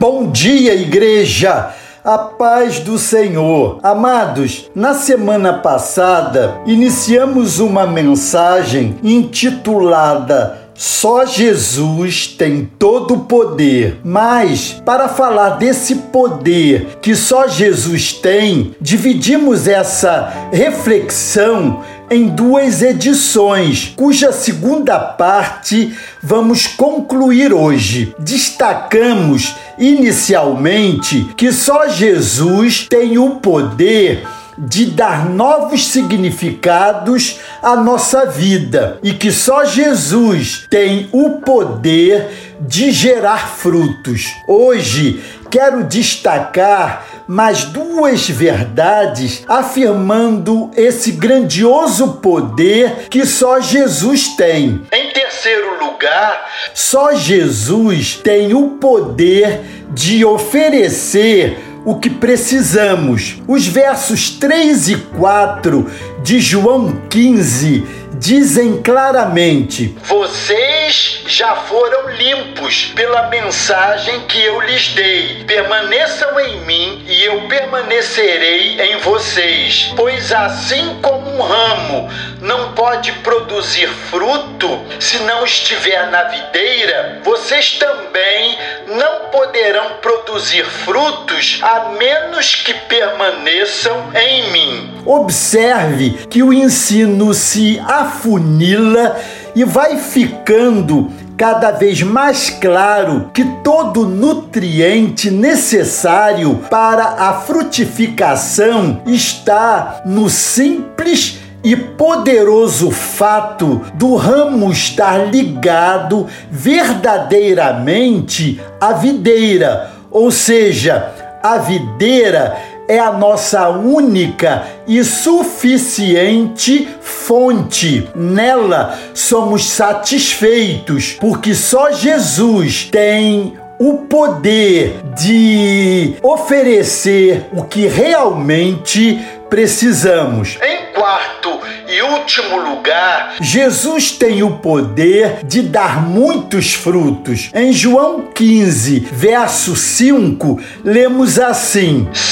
Bom dia, igreja! A paz do Senhor. Amados, na semana passada iniciamos uma mensagem intitulada só Jesus tem todo o poder. Mas, para falar desse poder que só Jesus tem, dividimos essa reflexão em duas edições, cuja segunda parte vamos concluir hoje. Destacamos inicialmente que só Jesus tem o poder de dar novos significados à nossa vida e que só Jesus tem o poder de gerar frutos. Hoje quero destacar mais duas verdades afirmando esse grandioso poder que só Jesus tem. Em terceiro lugar, só Jesus tem o poder de oferecer o que precisamos. Os versos 3 e 4 de João 15 dizem claramente: Vocês já foram limpos pela mensagem que eu lhes dei. Permaneçam em mim eu permanecerei em vocês. Pois assim como um ramo não pode produzir fruto se não estiver na videira, vocês também não poderão produzir frutos a menos que permaneçam em mim. Observe que o ensino se afunila e vai ficando cada vez mais claro que todo nutriente necessário para a frutificação está no simples e poderoso fato do ramo estar ligado verdadeiramente à videira, ou seja, a videira é a nossa única e suficiente fonte. Nela somos satisfeitos, porque só Jesus tem o poder de oferecer o que realmente precisamos. Em quarto e último lugar, Jesus tem o poder de dar muitos frutos. Em João 15, verso 5, lemos assim: Sim,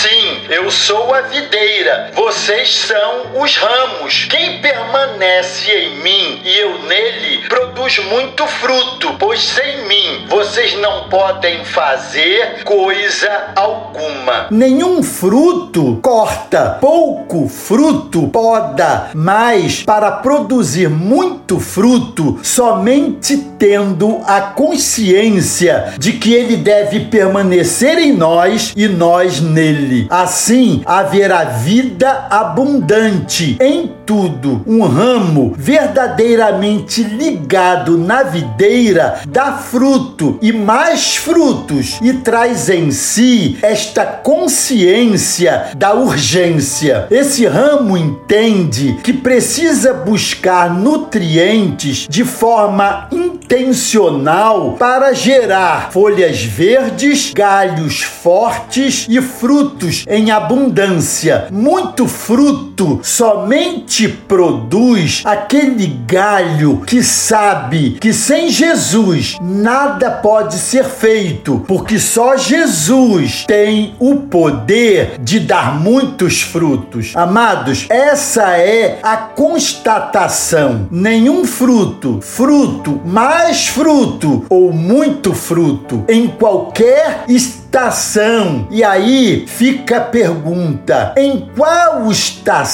eu sou a videira, vocês são os ramos. Quem permanece em mim e eu nele produz muito fruto, pois sem mim vocês não podem fazer coisa alguma. Nenhum fruto corta, pouco fruto poda, mas para produzir muito fruto, somente tendo a consciência de que ele deve permanecer em nós e nós nele. Assim haverá vida abundante em tudo. Um ramo verdadeiramente ligado na videira dá fruto e mais frutos e traz em si esta consciência da urgência. Esse ramo entende que precisa buscar nutrientes de forma intencional para gerar folhas verdes, galhos fortes e frutos em abundância. Muito fruto somente produz aquele galho que sabe que sem Jesus nada pode ser feito, porque só Jesus tem o poder de dar muitos frutos. Amados, essa é a constatação. Nenhum fruto, fruto, mais fruto ou muito fruto em qualquer estação. E aí fica a pergunta: em qual estação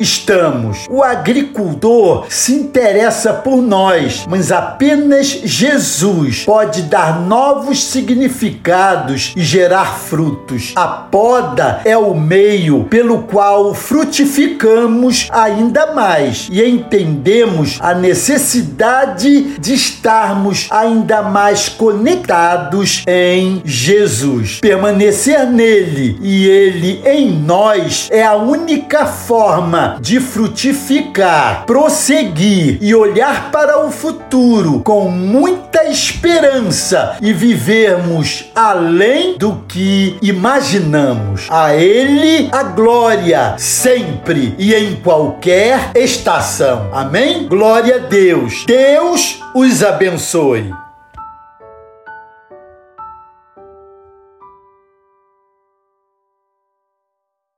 estamos? O agricultor se interessa por nós, mas apenas Jesus pode dar novos significados e gerar frutos. A poda é o meio pelo qual frutificamos ainda mais e entendemos a necessidade de estarmos ainda mais conectados em Jesus. Permanecer nele e ele em nós é a única forma de frutificar, prosseguir e olhar para o futuro com muita esperança e vivermos além do que imaginamos. A ele a glória sempre e em qualquer estação. Amém? Glória a Deus. Deus os abençoe.